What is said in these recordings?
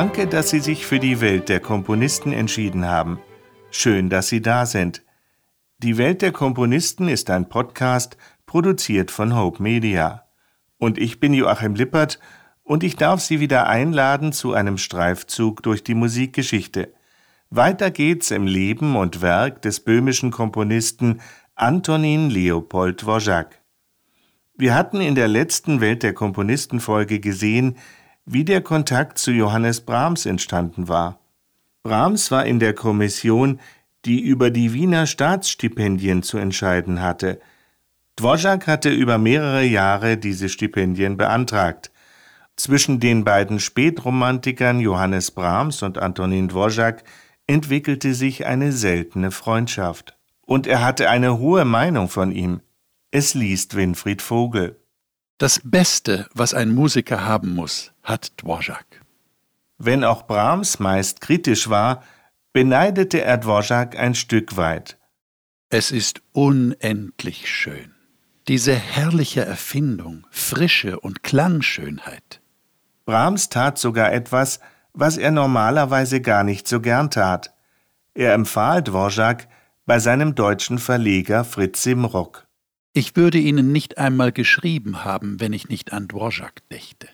Danke, dass Sie sich für die Welt der Komponisten entschieden haben. Schön, dass Sie da sind. Die Welt der Komponisten ist ein Podcast, produziert von Hope Media. Und ich bin Joachim Lippert und ich darf Sie wieder einladen zu einem Streifzug durch die Musikgeschichte. Weiter geht's im Leben und Werk des böhmischen Komponisten Antonin Leopold Dvorak. Wir hatten in der letzten Welt der Komponisten Folge gesehen, wie der Kontakt zu Johannes Brahms entstanden war. Brahms war in der Kommission, die über die Wiener Staatsstipendien zu entscheiden hatte. Dvorak hatte über mehrere Jahre diese Stipendien beantragt. Zwischen den beiden Spätromantikern Johannes Brahms und Antonin Dvorak entwickelte sich eine seltene Freundschaft. Und er hatte eine hohe Meinung von ihm. Es liest Winfried Vogel. Das Beste, was ein Musiker haben muss, hat Dvorak. Wenn auch Brahms meist kritisch war, beneidete er Dvorak ein Stück weit. Es ist unendlich schön. Diese herrliche Erfindung, Frische und Klangschönheit. Brahms tat sogar etwas, was er normalerweise gar nicht so gern tat. Er empfahl Dvorak bei seinem deutschen Verleger Fritz Simrock. Ich würde Ihnen nicht einmal geschrieben haben, wenn ich nicht an Dvorak dächte.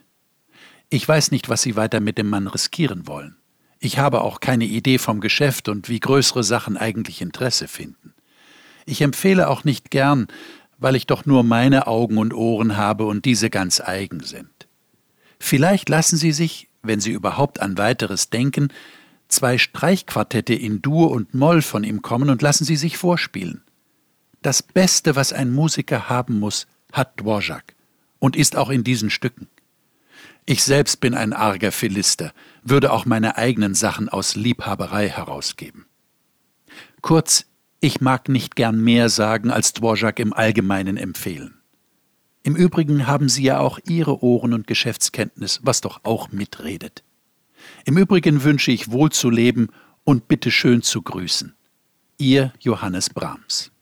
Ich weiß nicht, was Sie weiter mit dem Mann riskieren wollen. Ich habe auch keine Idee vom Geschäft und wie größere Sachen eigentlich Interesse finden. Ich empfehle auch nicht gern, weil ich doch nur meine Augen und Ohren habe und diese ganz eigen sind. Vielleicht lassen Sie sich, wenn Sie überhaupt an weiteres denken, zwei Streichquartette in Dur und Moll von ihm kommen und lassen Sie sich vorspielen. Das Beste, was ein Musiker haben muss, hat Dvorak und ist auch in diesen Stücken. Ich selbst bin ein arger Philister, würde auch meine eigenen Sachen aus Liebhaberei herausgeben. Kurz, ich mag nicht gern mehr sagen, als Dvorak im Allgemeinen empfehlen. Im Übrigen haben Sie ja auch Ihre Ohren und Geschäftskenntnis, was doch auch mitredet. Im Übrigen wünsche ich wohl zu leben und bitte schön zu grüßen. Ihr Johannes Brahms.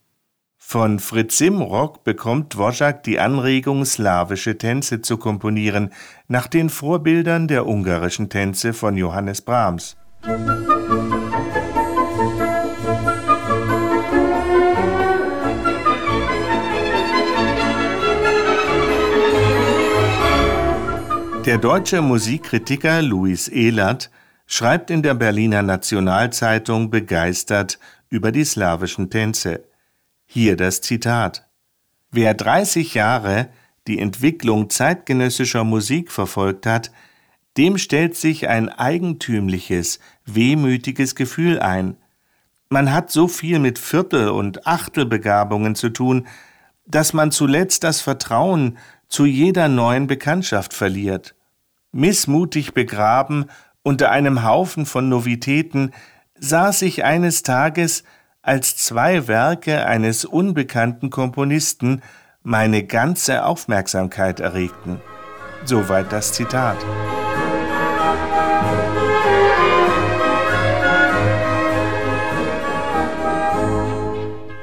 Von Fritz Simrock bekommt Dvorak die Anregung, slawische Tänze zu komponieren, nach den Vorbildern der ungarischen Tänze von Johannes Brahms. Der deutsche Musikkritiker Louis Ehlert schreibt in der Berliner Nationalzeitung begeistert über die slawischen Tänze. Hier das Zitat. Wer 30 Jahre die Entwicklung zeitgenössischer Musik verfolgt hat, dem stellt sich ein eigentümliches, wehmütiges Gefühl ein. Man hat so viel mit Viertel- und Achtelbegabungen zu tun, dass man zuletzt das Vertrauen zu jeder neuen Bekanntschaft verliert. Missmutig begraben unter einem Haufen von Novitäten saß ich eines Tages als zwei Werke eines unbekannten Komponisten meine ganze Aufmerksamkeit erregten. Soweit das Zitat.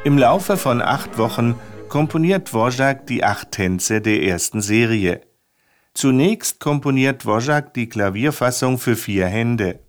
Im Laufe von acht Wochen komponiert Dvorak die acht Tänze der ersten Serie. Zunächst komponiert Dvorak die Klavierfassung für vier Hände.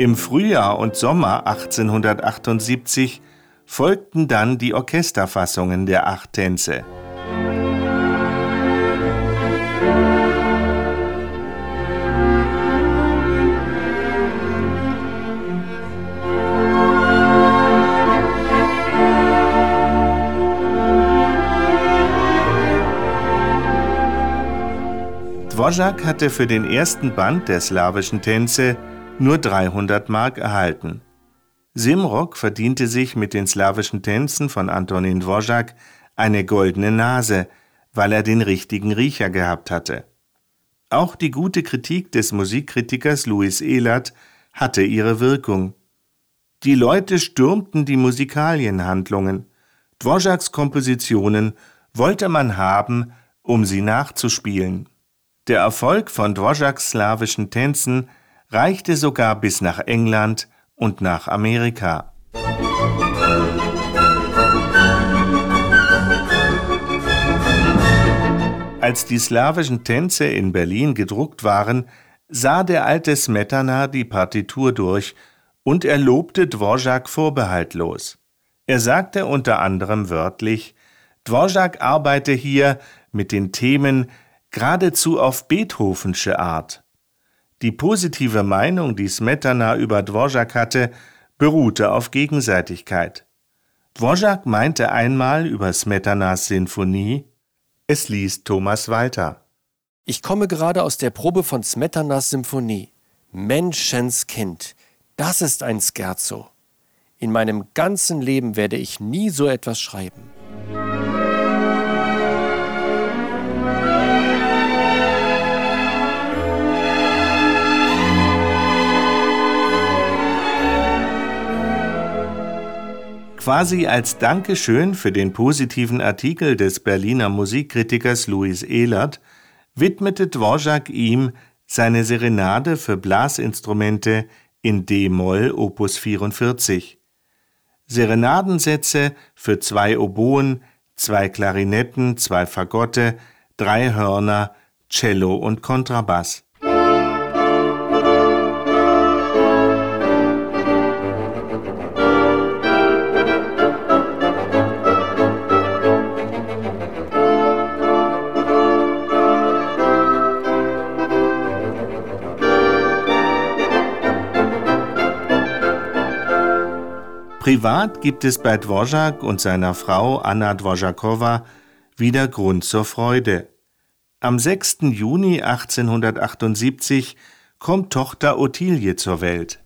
Im Frühjahr und Sommer 1878 folgten dann die Orchesterfassungen der acht Tänze. Dvorak hatte für den ersten Band der slawischen Tänze nur 300 Mark erhalten. Simrock verdiente sich mit den slawischen Tänzen von Antonin Dvorak eine goldene Nase, weil er den richtigen Riecher gehabt hatte. Auch die gute Kritik des Musikkritikers Louis Ehlert hatte ihre Wirkung. Die Leute stürmten die Musikalienhandlungen. Dvoraks Kompositionen wollte man haben, um sie nachzuspielen. Der Erfolg von Dvořáks slawischen Tänzen reichte sogar bis nach England und nach Amerika. Als die slawischen Tänze in Berlin gedruckt waren, sah der alte Smetana die Partitur durch und er lobte Dvořák vorbehaltlos. Er sagte unter anderem wörtlich, Dvořák arbeite hier mit den Themen geradezu auf Beethovensche Art. Die positive Meinung, die Smetana über Dvořák hatte, beruhte auf Gegenseitigkeit. Dvořák meinte einmal über Smetanas Sinfonie, es liest Thomas weiter. Ich komme gerade aus der Probe von Smetanas Symphonie. Menschenskind, das ist ein Scherzo. In meinem ganzen Leben werde ich nie so etwas schreiben. Quasi als Dankeschön für den positiven Artikel des Berliner Musikkritikers Louis Ehlert widmete Dvorak ihm seine Serenade für Blasinstrumente in D-Moll Opus 44. Serenadensätze für zwei Oboen, zwei Klarinetten, zwei Fagotte, drei Hörner, Cello und Kontrabass. Privat gibt es bei Dvorak und seiner Frau Anna Dvořáková wieder Grund zur Freude. Am 6. Juni 1878 kommt Tochter Ottilie zur Welt.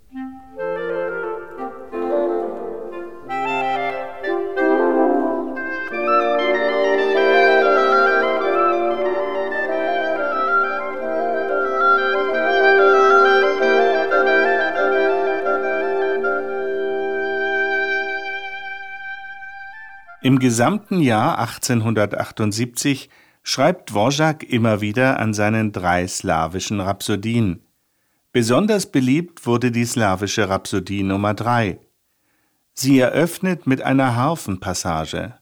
Im gesamten Jahr 1878 schreibt Dvořák immer wieder an seinen drei slawischen Rhapsodien. Besonders beliebt wurde die slawische Rhapsodie Nummer 3. Sie eröffnet mit einer Harfenpassage.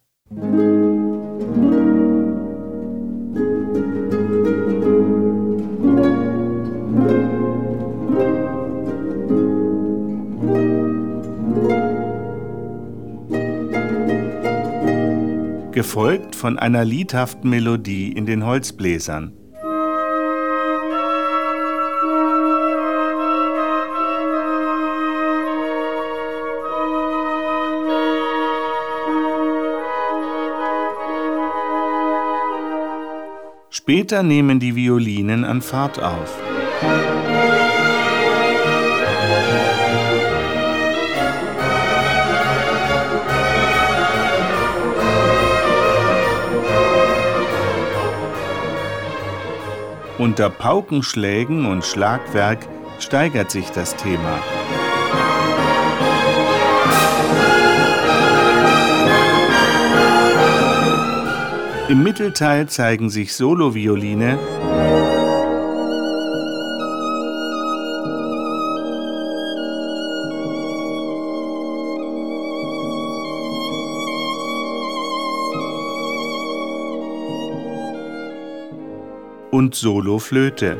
Gefolgt von einer liedhaften Melodie in den Holzbläsern. Später nehmen die Violinen an Fahrt auf. Unter Paukenschlägen und Schlagwerk steigert sich das Thema. Im Mittelteil zeigen sich Solovioline, und Soloflöte.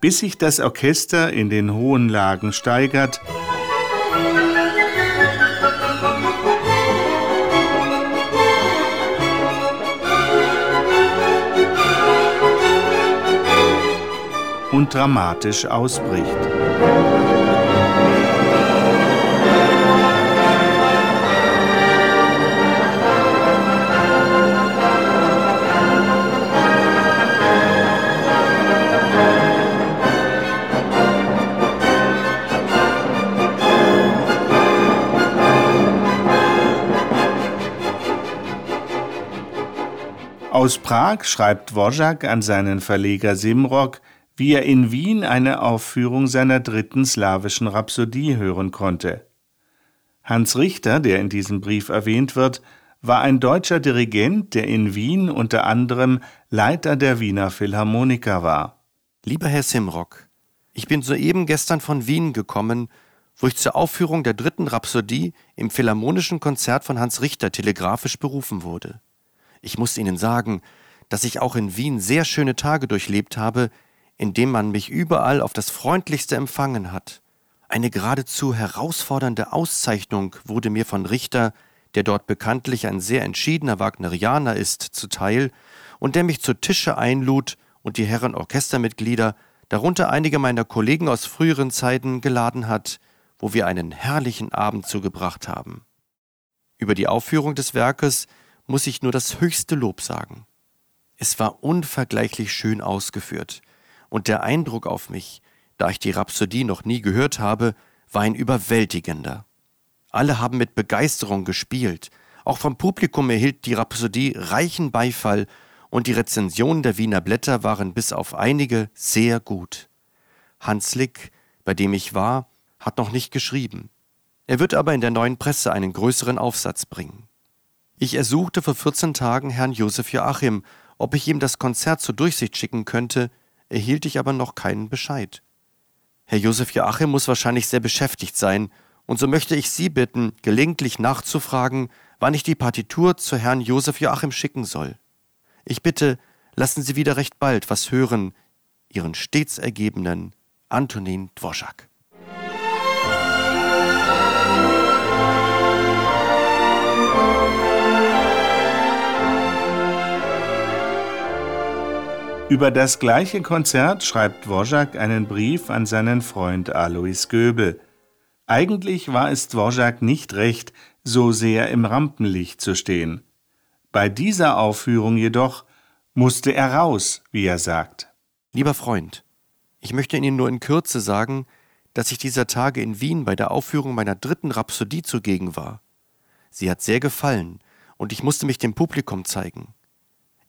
Bis sich das Orchester in den hohen Lagen steigert, dramatisch ausbricht. Aus Prag schreibt Wojak an seinen Verleger Simrock, wie er in Wien eine Aufführung seiner dritten slawischen Rhapsodie hören konnte. Hans Richter, der in diesem Brief erwähnt wird, war ein deutscher Dirigent, der in Wien unter anderem Leiter der Wiener Philharmoniker war. Lieber Herr Simrock, ich bin soeben gestern von Wien gekommen, wo ich zur Aufführung der dritten Rhapsodie im Philharmonischen Konzert von Hans Richter telegrafisch berufen wurde. Ich muss Ihnen sagen, dass ich auch in Wien sehr schöne Tage durchlebt habe, indem man mich überall auf das freundlichste empfangen hat. Eine geradezu herausfordernde Auszeichnung wurde mir von Richter der dort bekanntlich ein sehr entschiedener Wagnerianer ist, zuteil und der mich zu Tische einlud und die Herren Orchestermitglieder, darunter einige meiner Kollegen aus früheren Zeiten, geladen hat, wo wir einen herrlichen Abend zugebracht haben. Über die Aufführung des Werkes muss ich nur das höchste Lob sagen. Es war unvergleichlich schön ausgeführt, und der Eindruck auf mich, da ich die Rhapsodie noch nie gehört habe, war ein überwältigender. Alle haben mit Begeisterung gespielt. Auch vom Publikum erhielt die Rhapsodie reichen Beifall und die Rezensionen der Wiener Blätter waren bis auf einige sehr gut. Hanslick, bei dem ich war, hat noch nicht geschrieben. Er wird aber in der neuen Presse einen größeren Aufsatz bringen. Ich ersuchte vor 14 Tagen Herrn Josef Joachim, ob ich ihm das Konzert zur Durchsicht schicken könnte, erhielt ich aber noch keinen Bescheid. Herr Josef Joachim muss wahrscheinlich sehr beschäftigt sein und so möchte ich Sie bitten, gelegentlich nachzufragen, wann ich die Partitur zu Herrn Josef Joachim schicken soll. Ich bitte, lassen Sie wieder recht bald was hören, Ihren stets ergebenen Antonin Dvorak. Über das gleiche Konzert schreibt Dvorak einen Brief an seinen Freund Alois Göbel – eigentlich war es Dvorak nicht recht, so sehr im Rampenlicht zu stehen. Bei dieser Aufführung jedoch musste er raus, wie er sagt. Lieber Freund, ich möchte Ihnen nur in Kürze sagen, dass ich dieser Tage in Wien bei der Aufführung meiner dritten Rhapsodie zugegen war. Sie hat sehr gefallen, und ich musste mich dem Publikum zeigen.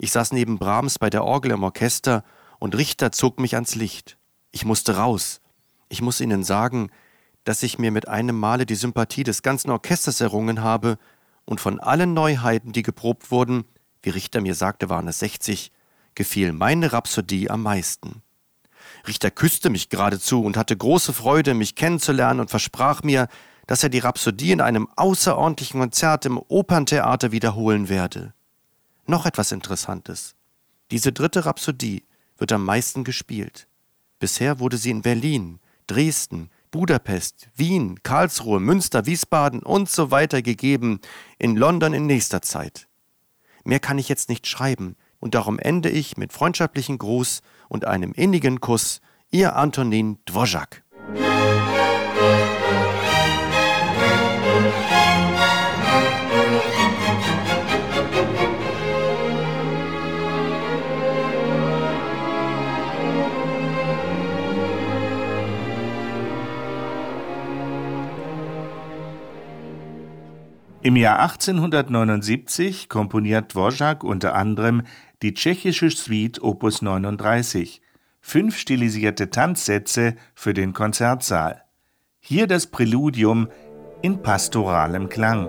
Ich saß neben Brahms bei der Orgel im Orchester, und Richter zog mich ans Licht. Ich musste raus. Ich muss Ihnen sagen, dass ich mir mit einem Male die Sympathie des ganzen Orchesters errungen habe und von allen Neuheiten, die geprobt wurden, wie Richter mir sagte, waren es 60, gefiel meine Rhapsodie am meisten. Richter küsste mich geradezu und hatte große Freude, mich kennenzulernen und versprach mir, dass er die Rhapsodie in einem außerordentlichen Konzert im Operntheater wiederholen werde. Noch etwas Interessantes. Diese dritte Rhapsodie wird am meisten gespielt. Bisher wurde sie in Berlin, Dresden, Budapest, Wien, Karlsruhe, Münster, Wiesbaden und so weiter gegeben, in London in nächster Zeit. Mehr kann ich jetzt nicht schreiben, und darum ende ich mit freundschaftlichen Gruß und einem innigen Kuss, Ihr Antonin Dvorak. Im Jahr 1879 komponiert Dvorak unter anderem die tschechische Suite Opus 39, fünf stilisierte Tanzsätze für den Konzertsaal. Hier das Präludium in pastoralem Klang.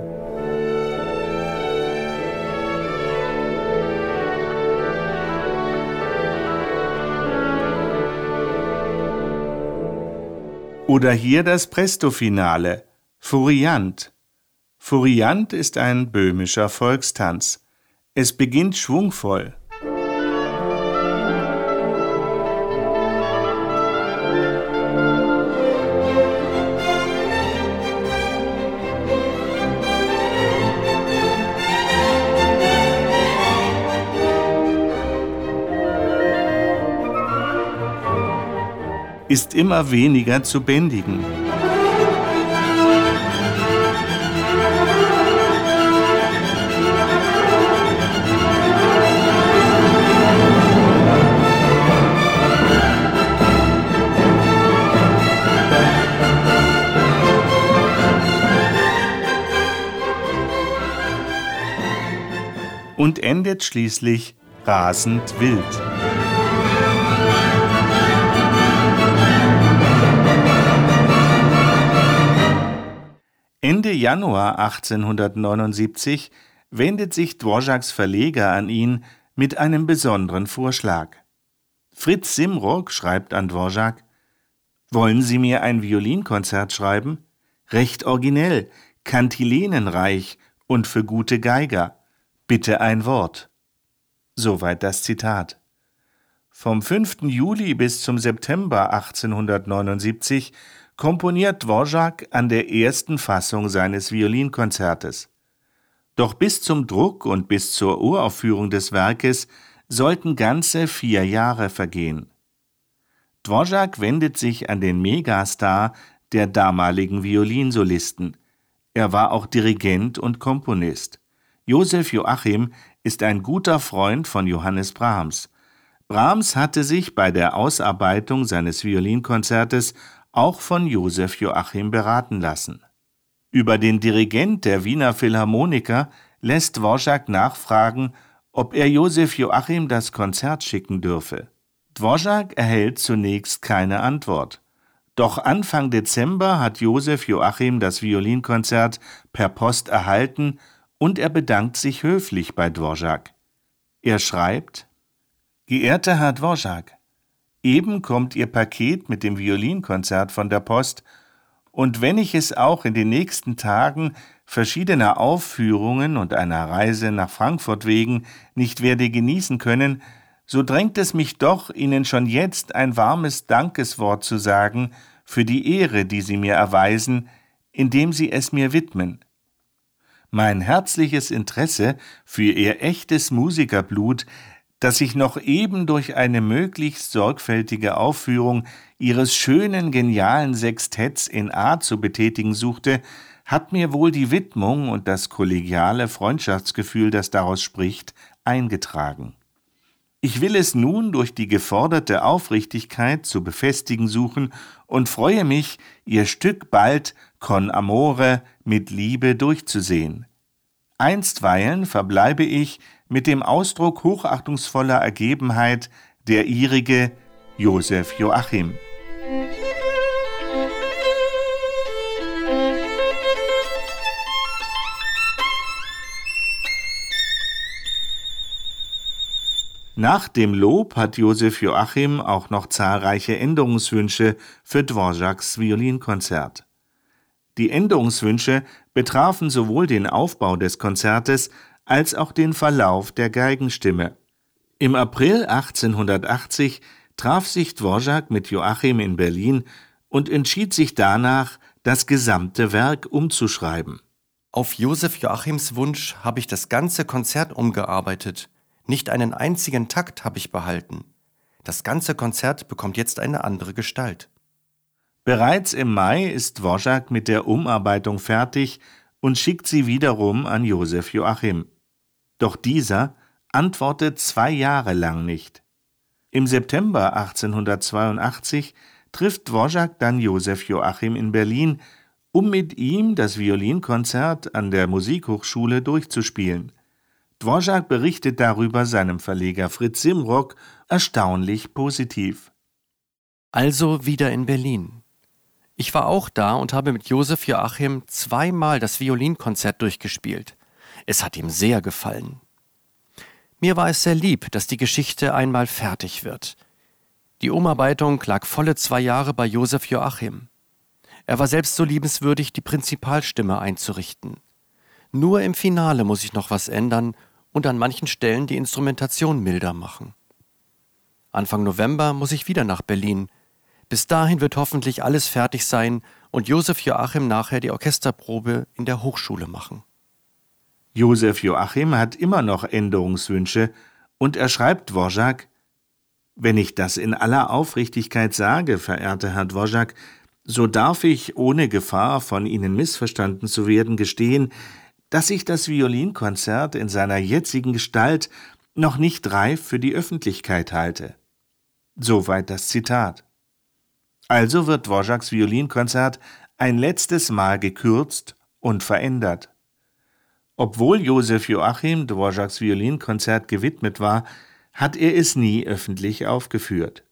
Oder hier das Presto-Finale, Furiant, Furiant ist ein böhmischer Volkstanz. Es beginnt schwungvoll. ist immer weniger zu bändigen. Und endet schließlich rasend wild. Ende Januar 1879 wendet sich Dvořáks Verleger an ihn mit einem besonderen Vorschlag. Fritz Simrock schreibt an Dvořák, wollen Sie mir ein Violinkonzert schreiben? Recht originell, kantilenenreich und für gute Geiger. Bitte ein Wort. Soweit das Zitat. Vom 5. Juli bis zum September 1879 komponiert Dvořák an der ersten Fassung seines Violinkonzertes. Doch bis zum Druck und bis zur Uraufführung des Werkes sollten ganze vier Jahre vergehen. Dvořák wendet sich an den Megastar der damaligen Violinsolisten. Er war auch Dirigent und Komponist. Josef Joachim ist ein guter Freund von Johannes Brahms. Brahms hatte sich bei der Ausarbeitung seines Violinkonzertes auch von Josef Joachim beraten lassen. Über den Dirigent der Wiener Philharmoniker lässt Dvořák nachfragen, ob er Josef Joachim das Konzert schicken dürfe. Dvořák erhält zunächst keine Antwort. Doch Anfang Dezember hat Josef Joachim das Violinkonzert per Post erhalten und er bedankt sich höflich bei Dvořák. Er schreibt: Geehrter Herr Dvořák, eben kommt Ihr Paket mit dem Violinkonzert von der Post und wenn ich es auch in den nächsten Tagen verschiedener Aufführungen und einer Reise nach Frankfurt wegen nicht werde genießen können, so drängt es mich doch, Ihnen schon jetzt ein warmes Dankeswort zu sagen für die Ehre, die Sie mir erweisen, indem Sie es mir widmen. Mein herzliches Interesse für Ihr echtes Musikerblut das ich noch eben durch eine möglichst sorgfältige Aufführung ihres schönen, genialen Sextetts in A zu betätigen suchte, hat mir wohl die Widmung und das kollegiale Freundschaftsgefühl, das daraus spricht, eingetragen. Ich will es nun durch die geforderte Aufrichtigkeit zu befestigen suchen und freue mich, Ihr Stück bald con amore mit Liebe durchzusehen. Einstweilen verbleibe ich mit dem Ausdruck hochachtungsvoller Ergebenheit der ihrige Josef Joachim. Nach dem Lob hat Josef Joachim auch noch zahlreiche Änderungswünsche für Dvořáks Violinkonzert. Die Änderungswünsche betrafen sowohl den Aufbau des Konzertes als auch den Verlauf der Geigenstimme. Im April 1880 traf sich Dvořák mit Joachim in Berlin und entschied sich danach, das gesamte Werk umzuschreiben. Auf Josef Joachims Wunsch habe ich das ganze Konzert umgearbeitet. Nicht einen einzigen Takt habe ich behalten. Das ganze Konzert bekommt jetzt eine andere Gestalt. Bereits im Mai ist Dvořák mit der Umarbeitung fertig und schickt sie wiederum an Josef Joachim. Doch dieser antwortet zwei Jahre lang nicht. Im September 1882 trifft Dvořák dann Josef Joachim in Berlin, um mit ihm das Violinkonzert an der Musikhochschule durchzuspielen. Dvořák berichtet darüber seinem Verleger Fritz Simrock erstaunlich positiv. Also wieder in Berlin. Ich war auch da und habe mit Josef Joachim zweimal das Violinkonzert durchgespielt. Es hat ihm sehr gefallen. Mir war es sehr lieb, dass die Geschichte einmal fertig wird. Die Umarbeitung lag volle zwei Jahre bei Josef Joachim. Er war selbst so liebenswürdig, die Prinzipalstimme einzurichten. Nur im Finale muss ich noch was ändern und an manchen Stellen die Instrumentation milder machen. Anfang November muss ich wieder nach Berlin. Bis dahin wird hoffentlich alles fertig sein und Josef Joachim nachher die Orchesterprobe in der Hochschule machen. Josef Joachim hat immer noch Änderungswünsche und er schreibt Dvořák, wenn ich das in aller Aufrichtigkeit sage, verehrter Herr Dvořák, so darf ich, ohne Gefahr, von Ihnen missverstanden zu werden, gestehen, dass ich das Violinkonzert in seiner jetzigen Gestalt noch nicht reif für die Öffentlichkeit halte. Soweit das Zitat. Also wird Dvořáks Violinkonzert ein letztes Mal gekürzt und verändert. Obwohl Josef Joachim Dvořáks Violinkonzert gewidmet war, hat er es nie öffentlich aufgeführt.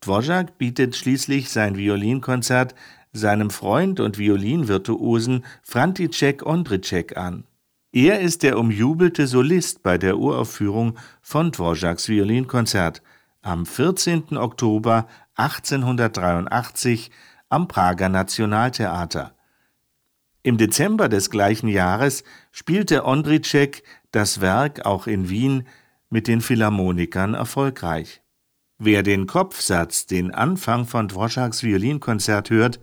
Dvorak bietet schließlich sein Violinkonzert seinem Freund und Violinvirtuosen František Ondřiček an. Er ist der umjubelte Solist bei der Uraufführung von Dvoraks Violinkonzert am 14. Oktober 1883 am Prager Nationaltheater. Im Dezember des gleichen Jahres spielte Ondřiček das Werk auch in Wien mit den Philharmonikern erfolgreich. Wer den Kopfsatz, den Anfang von Dvoraks Violinkonzert hört,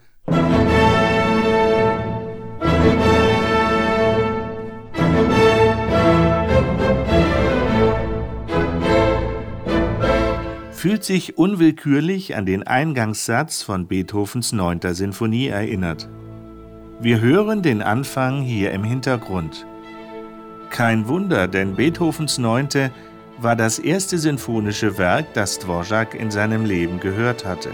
fühlt sich unwillkürlich an den Eingangssatz von Beethovens 9. Sinfonie erinnert. Wir hören den Anfang hier im Hintergrund. Kein Wunder, denn Beethovens 9. war das erste sinfonische Werk, das Dvorak in seinem Leben gehört hatte.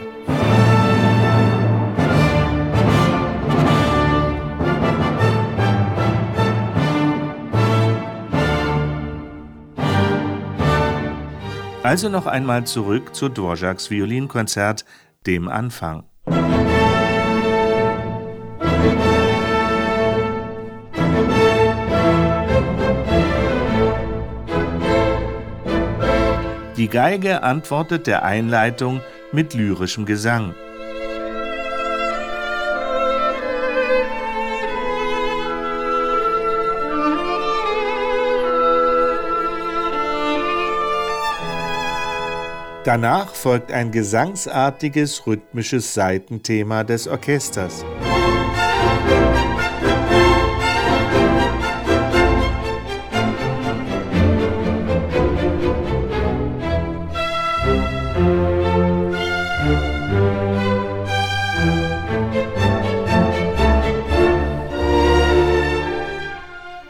Also noch einmal zurück zu Dvoraks Violinkonzert, dem Anfang. Die Geige antwortet der Einleitung mit lyrischem Gesang. Danach folgt ein gesangsartiges rhythmisches Seitenthema des Orchesters.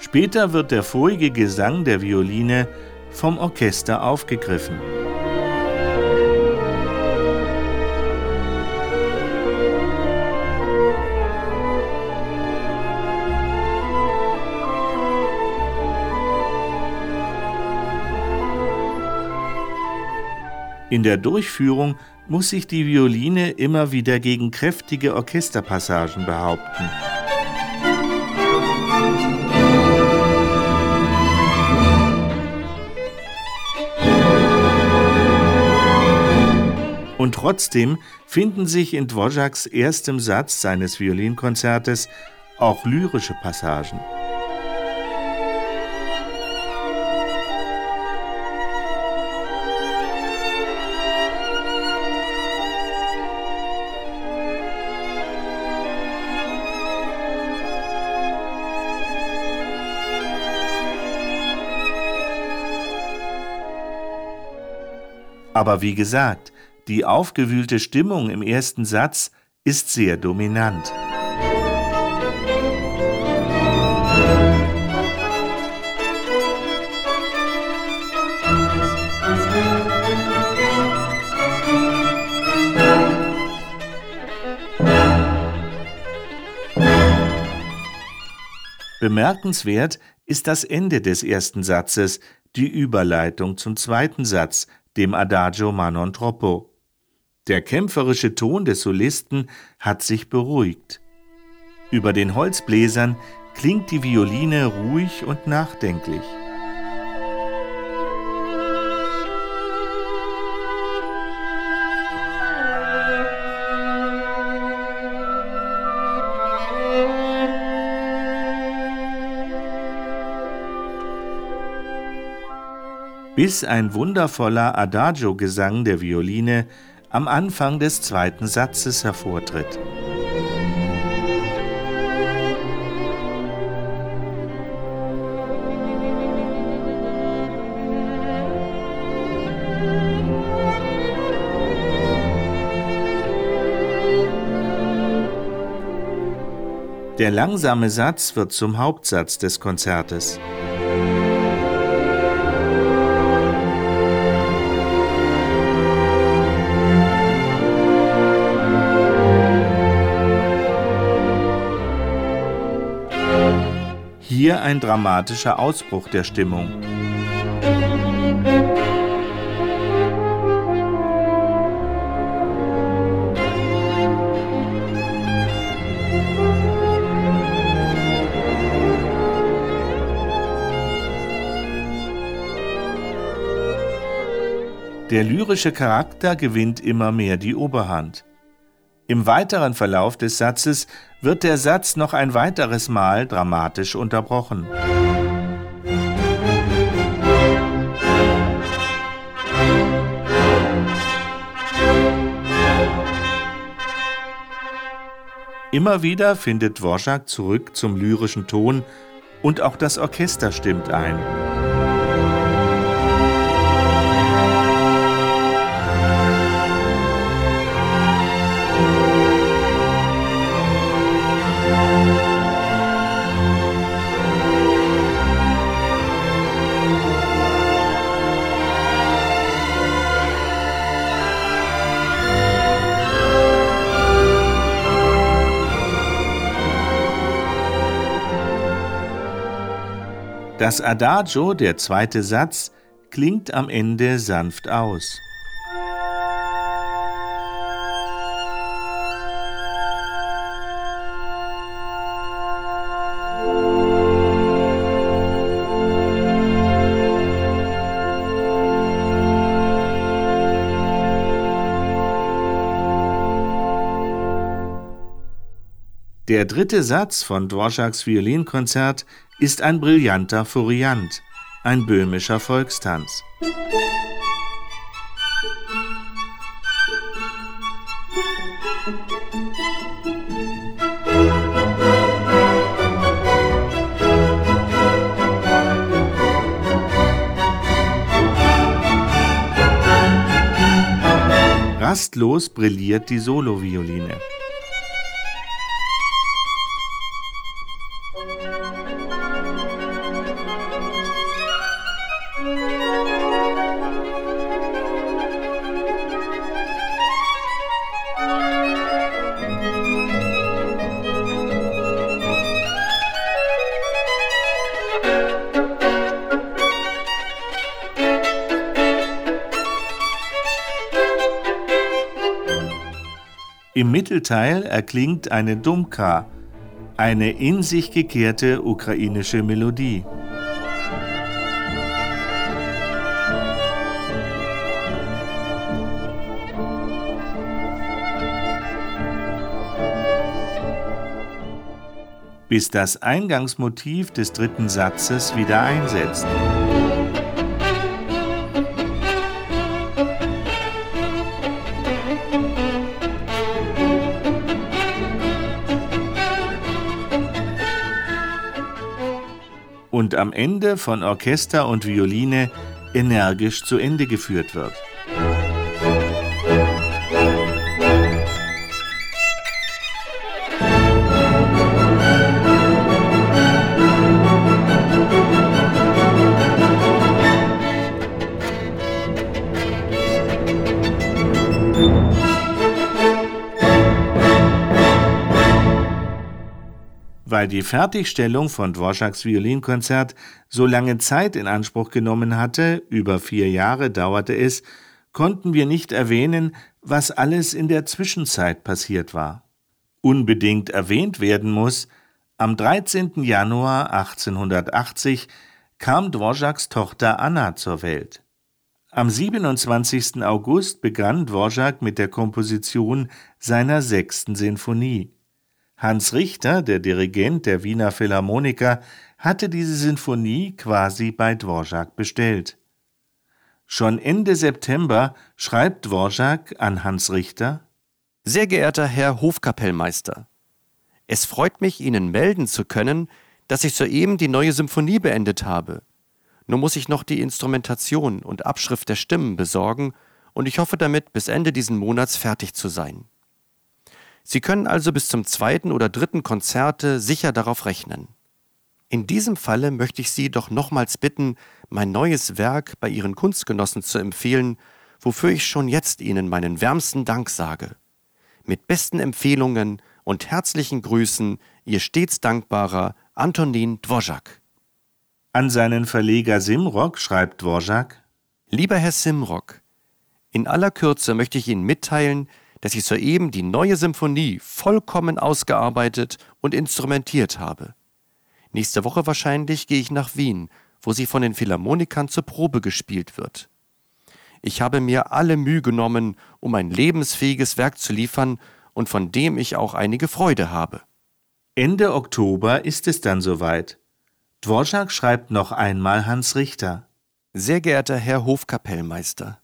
Später wird der vorige Gesang der Violine vom Orchester aufgegriffen. In der Durchführung muss sich die Violine immer wieder gegen kräftige Orchesterpassagen behaupten. Und trotzdem finden sich in Dvoraks erstem Satz seines Violinkonzertes auch lyrische Passagen. Aber wie gesagt, die aufgewühlte Stimmung im ersten Satz ist sehr dominant. Bemerkenswert ist das Ende des ersten Satzes, die Überleitung zum zweiten Satz, dem Adagio Manon Troppo. Der kämpferische Ton des Solisten hat sich beruhigt. Über den Holzbläsern klingt die Violine ruhig und nachdenklich. Bis ein wundervoller Adagio-Gesang der Violine am Anfang des zweiten Satzes hervortritt. Der langsame Satz wird zum Hauptsatz des Konzertes. hier ein dramatischer Ausbruch der Stimmung. Der lyrische Charakter gewinnt immer mehr die Oberhand. Im weiteren Verlauf des Satzes wird der Satz noch ein weiteres Mal dramatisch unterbrochen. Immer wieder findet Dvorak zurück zum lyrischen Ton und auch das Orchester stimmt ein. Das Adagio, der zweite Satz, klingt am Ende sanft aus. Der dritte Satz von Dvoraks Violinkonzert ist ein brillanter Furiant, ein böhmischer Volkstanz. Rastlos brilliert die Solovioline. Im Mittelteil erklingt eine Dumka, eine in sich gekehrte ukrainische Melodie. bis das Eingangsmotiv des dritten Satzes wieder einsetzt. Und am Ende von Orchester und Violine energisch zu Ende geführt wird. Die Fertigstellung von Dvoraks Violinkonzert so lange Zeit in Anspruch genommen hatte, über vier Jahre dauerte es, konnten wir nicht erwähnen, was alles in der Zwischenzeit passiert war. Unbedingt erwähnt werden muss, am 13. Januar 1880 kam Dvoraks Tochter Anna zur Welt. Am 27. August begann Dvorak mit der Komposition seiner sechsten Sinfonie. Hans Richter, der Dirigent der Wiener Philharmoniker, hatte diese Sinfonie quasi bei Dvorak bestellt. Schon Ende September schreibt Dvorak an Hans Richter Sehr geehrter Herr Hofkapellmeister, es freut mich, Ihnen melden zu können, dass ich soeben die neue Symphonie beendet habe. Nur muss ich noch die Instrumentation und Abschrift der Stimmen besorgen, und ich hoffe damit, bis Ende diesen Monats fertig zu sein. Sie können also bis zum zweiten oder dritten Konzerte sicher darauf rechnen. In diesem Falle möchte ich Sie doch nochmals bitten, mein neues Werk bei Ihren Kunstgenossen zu empfehlen, wofür ich schon jetzt Ihnen meinen wärmsten Dank sage. Mit besten Empfehlungen und herzlichen Grüßen, Ihr stets dankbarer Antonin Dvorak. An seinen Verleger Simrock schreibt Dvorak Lieber Herr Simrock, in aller Kürze möchte ich Ihnen mitteilen, dass ich soeben die neue Symphonie vollkommen ausgearbeitet und instrumentiert habe. Nächste Woche wahrscheinlich gehe ich nach Wien, wo sie von den Philharmonikern zur Probe gespielt wird. Ich habe mir alle Mühe genommen, um ein lebensfähiges Werk zu liefern und von dem ich auch einige Freude habe. Ende Oktober ist es dann soweit. Dvorak schreibt noch einmal Hans Richter. Sehr geehrter Herr Hofkapellmeister,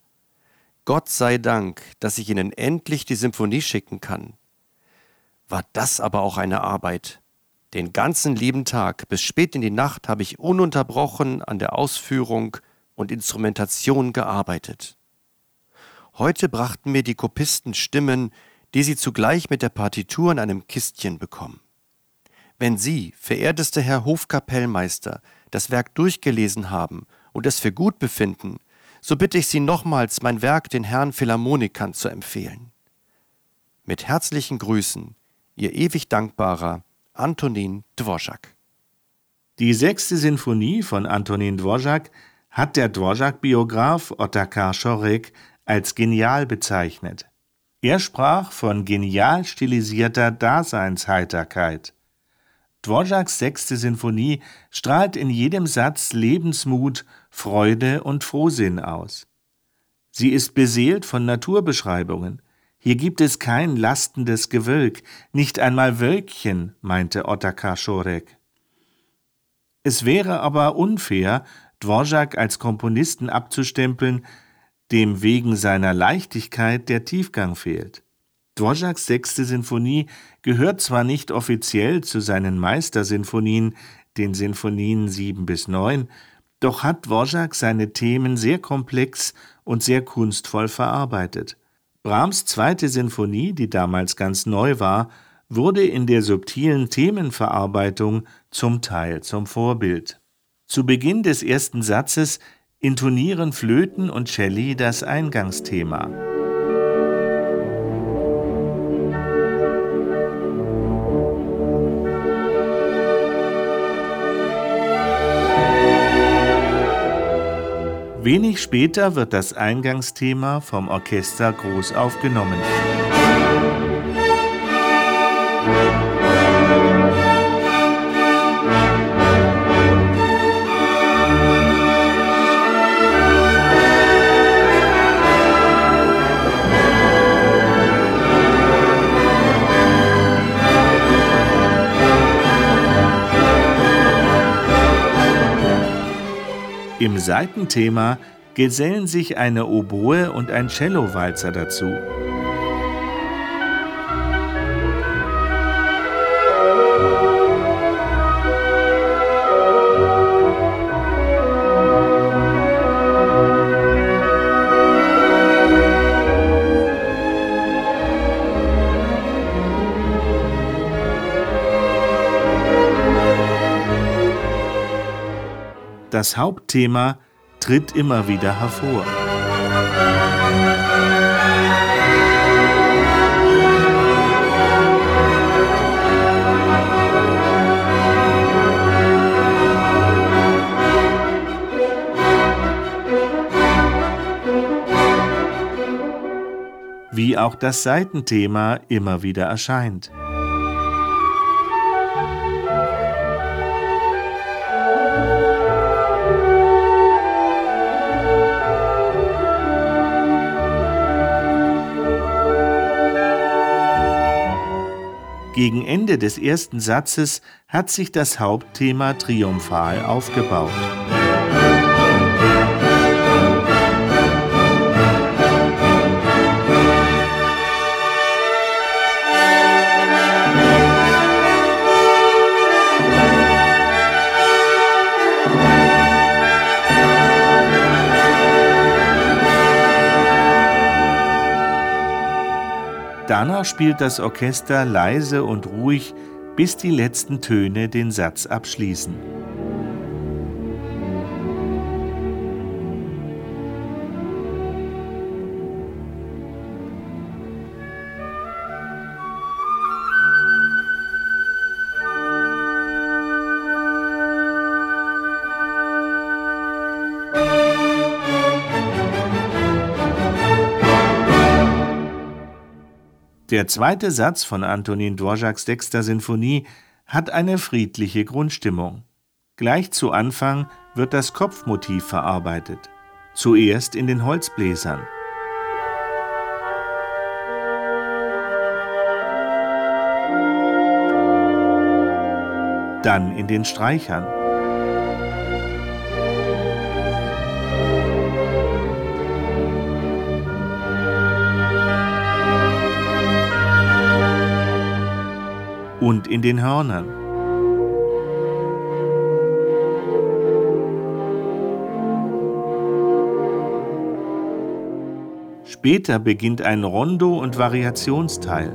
Gott sei Dank, dass ich Ihnen endlich die Symphonie schicken kann. War das aber auch eine Arbeit. Den ganzen lieben Tag bis spät in die Nacht habe ich ununterbrochen an der Ausführung und Instrumentation gearbeitet. Heute brachten mir die Kopisten Stimmen, die sie zugleich mit der Partitur in einem Kistchen bekommen. Wenn Sie, verehrtester Herr Hofkapellmeister, das Werk durchgelesen haben und es für gut befinden, so bitte ich Sie nochmals, mein Werk den Herrn Philharmonikern zu empfehlen. Mit herzlichen Grüßen, Ihr ewig dankbarer Antonin Dvorak. Die sechste Sinfonie von Antonin Dvorak hat der Dvorak-Biograf Otakar Schorek als genial bezeichnet. Er sprach von genial stilisierter Daseinsheiterkeit. Dvoraks sechste Sinfonie strahlt in jedem Satz Lebensmut, Freude und Frohsinn aus. Sie ist beseelt von Naturbeschreibungen. Hier gibt es kein lastendes Gewölk, nicht einmal Wölkchen, meinte Otakar Schorek. Es wäre aber unfair, Dvorak als Komponisten abzustempeln, dem wegen seiner Leichtigkeit der Tiefgang fehlt. Dvoraks sechste Sinfonie gehört zwar nicht offiziell zu seinen Meistersinfonien, den Sinfonien 7 bis 9, doch hat Dvorak seine Themen sehr komplex und sehr kunstvoll verarbeitet. Brahms zweite Sinfonie, die damals ganz neu war, wurde in der subtilen Themenverarbeitung zum Teil zum Vorbild. Zu Beginn des ersten Satzes intonieren Flöten und Celli das Eingangsthema. Wenig später wird das Eingangsthema vom Orchester groß aufgenommen. Im Seitenthema gesellen sich eine Oboe und ein Cellowalzer dazu. Das Hauptthema tritt immer wieder hervor. Wie auch das Seitenthema immer wieder erscheint. Gegen Ende des ersten Satzes hat sich das Hauptthema triumphal aufgebaut. Danach spielt das Orchester leise und ruhig, bis die letzten Töne den Satz abschließen. Der zweite Satz von Antonin Dvoraks sechster Sinfonie hat eine friedliche Grundstimmung. Gleich zu Anfang wird das Kopfmotiv verarbeitet. zuerst in den Holzbläsern. Dann in den Streichern. Und in den Hörnern. Später beginnt ein Rondo- und Variationsteil.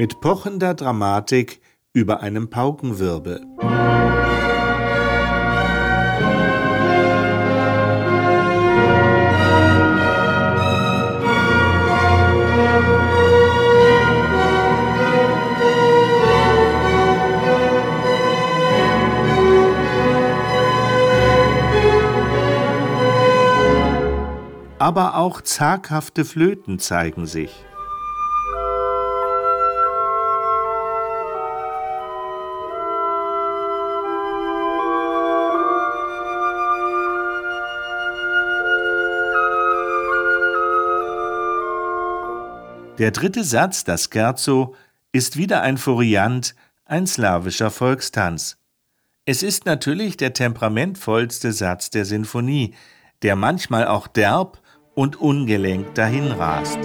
Mit pochender Dramatik über einem Paukenwirbel. aber auch zaghafte Flöten zeigen sich. Der dritte Satz, das Scherzo, ist wieder ein Furiant, ein slawischer Volkstanz. Es ist natürlich der temperamentvollste Satz der Sinfonie, der manchmal auch derb und ungelenkt dahinrast.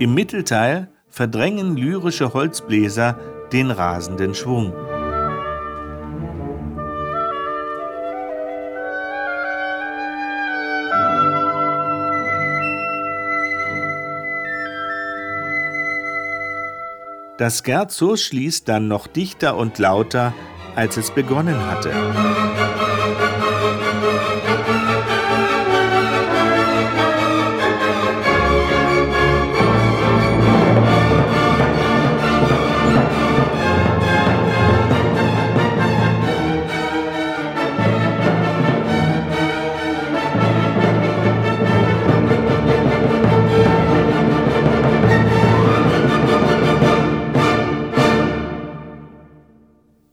Im Mittelteil verdrängen lyrische Holzbläser den rasenden Schwung. Das Scherzo schließt dann noch dichter und lauter, als es begonnen hatte.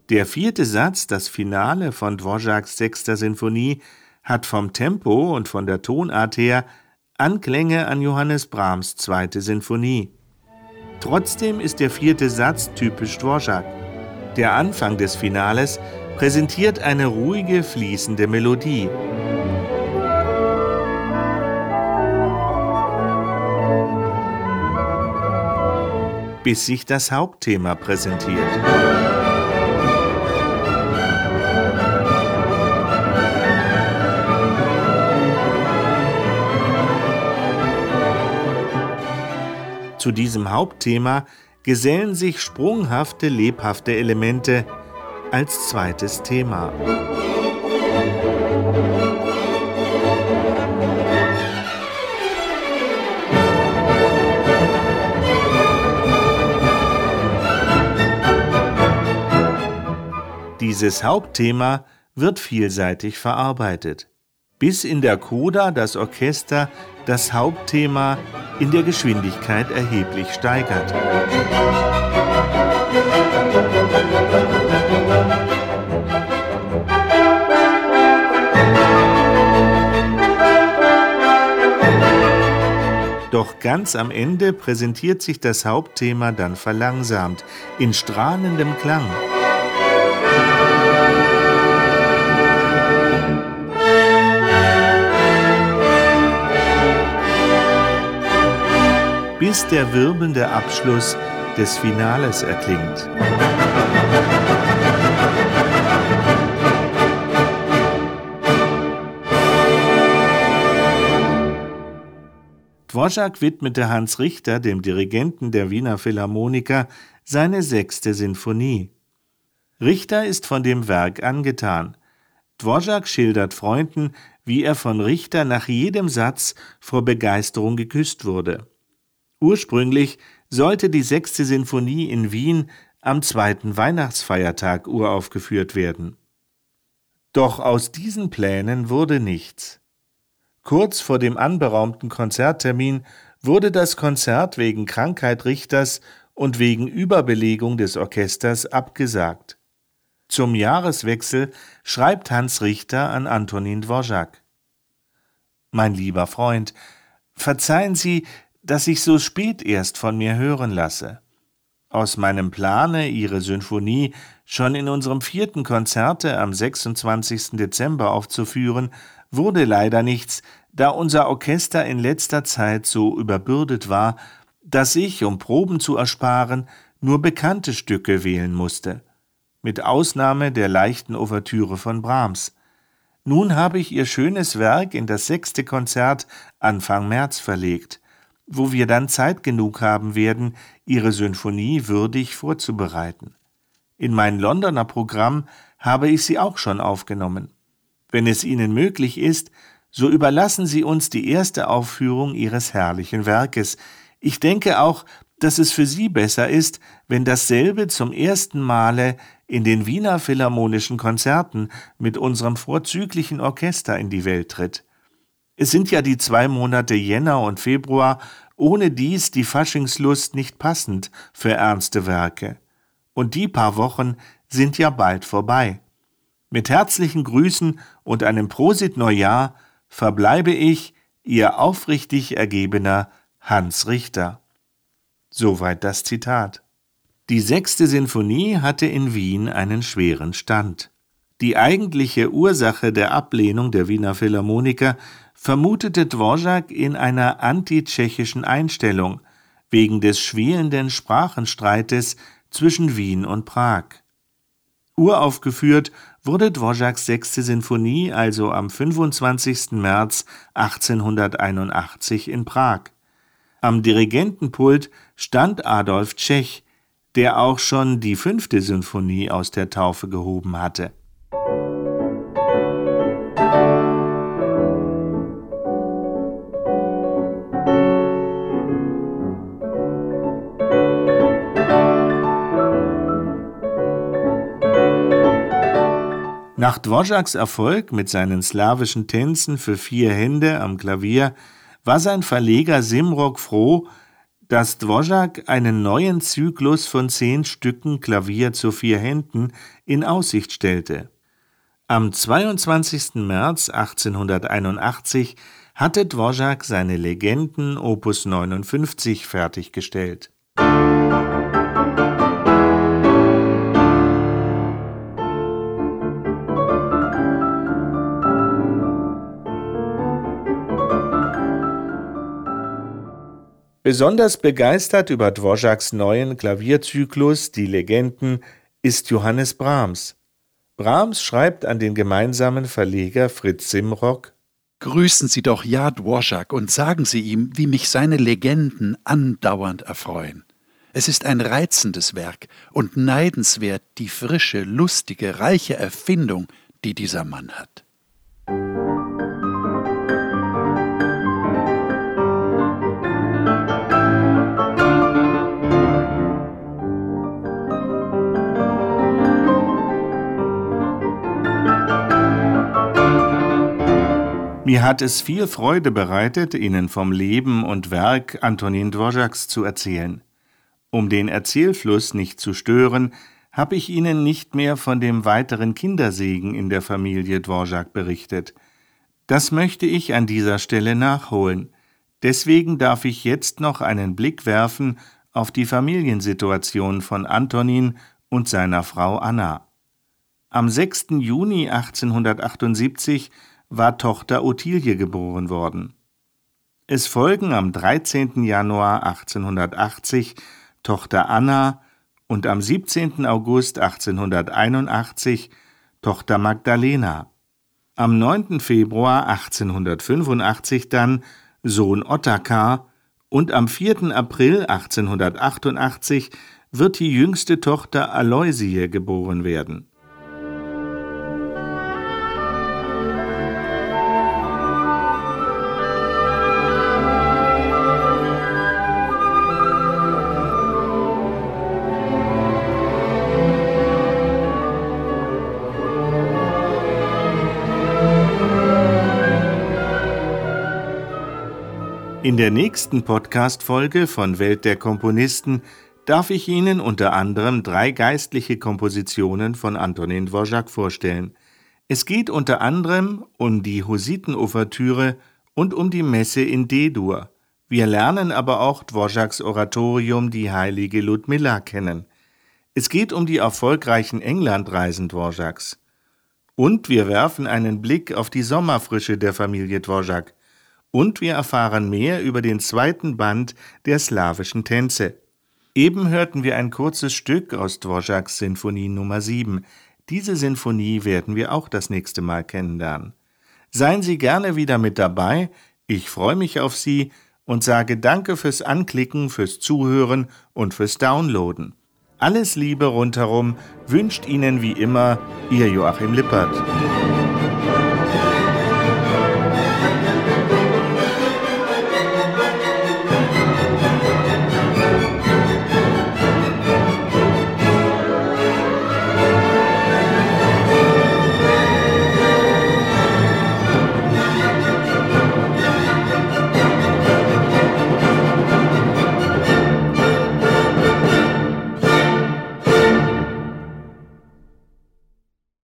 Der vierte Satz, das Finale von Dvořáks sechster Sinfonie, hat vom Tempo und von der Tonart her Anklänge an Johannes Brahms zweite Sinfonie. Trotzdem ist der vierte Satz typisch Dvořák. Der Anfang des Finales präsentiert eine ruhige, fließende Melodie. bis sich das Hauptthema präsentiert. Zu diesem Hauptthema gesellen sich sprunghafte, lebhafte Elemente als zweites Thema. Dieses Hauptthema wird vielseitig verarbeitet bis in der Coda das Orchester das Hauptthema in der Geschwindigkeit erheblich steigert. Doch ganz am Ende präsentiert sich das Hauptthema dann verlangsamt, in strahlendem Klang. Bis der wirbelnde Abschluss des Finales erklingt. Dvořák widmete Hans Richter, dem Dirigenten der Wiener Philharmoniker, seine sechste Sinfonie. Richter ist von dem Werk angetan. Dvorak schildert Freunden, wie er von Richter nach jedem Satz vor Begeisterung geküsst wurde. Ursprünglich sollte die sechste Sinfonie in Wien am zweiten Weihnachtsfeiertag uraufgeführt werden. Doch aus diesen Plänen wurde nichts. Kurz vor dem anberaumten Konzerttermin wurde das Konzert wegen Krankheit Richters und wegen Überbelegung des Orchesters abgesagt. Zum Jahreswechsel schreibt Hans Richter an Antonin Dvorak. Mein lieber Freund, verzeihen Sie, dass ich so spät erst von mir hören lasse. Aus meinem Plane, Ihre Sinfonie schon in unserem vierten Konzerte am 26. Dezember aufzuführen, wurde leider nichts, da unser Orchester in letzter Zeit so überbürdet war, dass ich, um Proben zu ersparen, nur bekannte Stücke wählen musste, mit Ausnahme der leichten Ouvertüre von Brahms. Nun habe ich ihr schönes Werk in das sechste Konzert Anfang März verlegt wo wir dann Zeit genug haben werden, ihre Sinfonie würdig vorzubereiten. In mein Londoner Programm habe ich sie auch schon aufgenommen. Wenn es Ihnen möglich ist, so überlassen Sie uns die erste Aufführung Ihres herrlichen Werkes. Ich denke auch, dass es für Sie besser ist, wenn dasselbe zum ersten Male in den Wiener Philharmonischen Konzerten mit unserem vorzüglichen Orchester in die Welt tritt. Es sind ja die zwei Monate Jänner und Februar, ohne dies die Faschingslust nicht passend für ernste Werke. Und die paar Wochen sind ja bald vorbei. Mit herzlichen Grüßen und einem Prosit Neujahr verbleibe ich, Ihr aufrichtig ergebener Hans Richter. Soweit das Zitat. Die sechste Sinfonie hatte in Wien einen schweren Stand. Die eigentliche Ursache der Ablehnung der Wiener Philharmoniker vermutete Dvorak in einer antitschechischen Einstellung wegen des schwelenden Sprachenstreites zwischen Wien und Prag. Uraufgeführt wurde Dvoraks sechste Sinfonie also am 25. März 1881 in Prag. Am Dirigentenpult stand Adolf Tschech, der auch schon die fünfte Sinfonie aus der Taufe gehoben hatte. Nach Dvoraks Erfolg mit seinen slawischen Tänzen für vier Hände am Klavier war sein Verleger Simrok froh, dass Dvorak einen neuen Zyklus von zehn Stücken Klavier zu vier Händen in Aussicht stellte. Am 22. März 1881 hatte Dvorak seine Legenden Opus 59 fertiggestellt. Besonders begeistert über Dvoraks neuen Klavierzyklus Die Legenden ist Johannes Brahms. Brahms schreibt an den gemeinsamen Verleger Fritz Simrock Grüßen Sie doch ja Dvorak und sagen Sie ihm, wie mich seine Legenden andauernd erfreuen. Es ist ein reizendes Werk und neidenswert die frische, lustige, reiche Erfindung, die dieser Mann hat. Mir hat es viel Freude bereitet, Ihnen vom Leben und Werk Antonin Dvoraks zu erzählen. Um den Erzählfluss nicht zu stören, habe ich Ihnen nicht mehr von dem weiteren Kindersegen in der Familie Dvorak berichtet. Das möchte ich an dieser Stelle nachholen. Deswegen darf ich jetzt noch einen Blick werfen auf die Familiensituation von Antonin und seiner Frau Anna. Am 6. Juni 1878 war Tochter Ottilie geboren worden. Es folgen am 13. Januar 1880 Tochter Anna und am 17. August 1881 Tochter Magdalena. Am 9. Februar 1885 dann Sohn Ottokar und am 4. April 1888 wird die jüngste Tochter Aloysie geboren werden. In der nächsten Podcast-Folge von Welt der Komponisten darf ich Ihnen unter anderem drei geistliche Kompositionen von Antonin Dvorak vorstellen. Es geht unter anderem um die Hussiten-Ouvertüre und um die Messe in D-Dur. Wir lernen aber auch Dvoraks Oratorium Die heilige Ludmilla kennen. Es geht um die erfolgreichen Englandreisen Dvoraks. Und wir werfen einen Blick auf die Sommerfrische der Familie Dvorak und wir erfahren mehr über den zweiten Band der slawischen Tänze. Eben hörten wir ein kurzes Stück aus Dvoraks Sinfonie Nummer 7. Diese Sinfonie werden wir auch das nächste Mal kennenlernen. Seien Sie gerne wieder mit dabei, ich freue mich auf Sie und sage Danke fürs Anklicken, fürs Zuhören und fürs Downloaden. Alles Liebe rundherum wünscht Ihnen wie immer Ihr Joachim Lippert.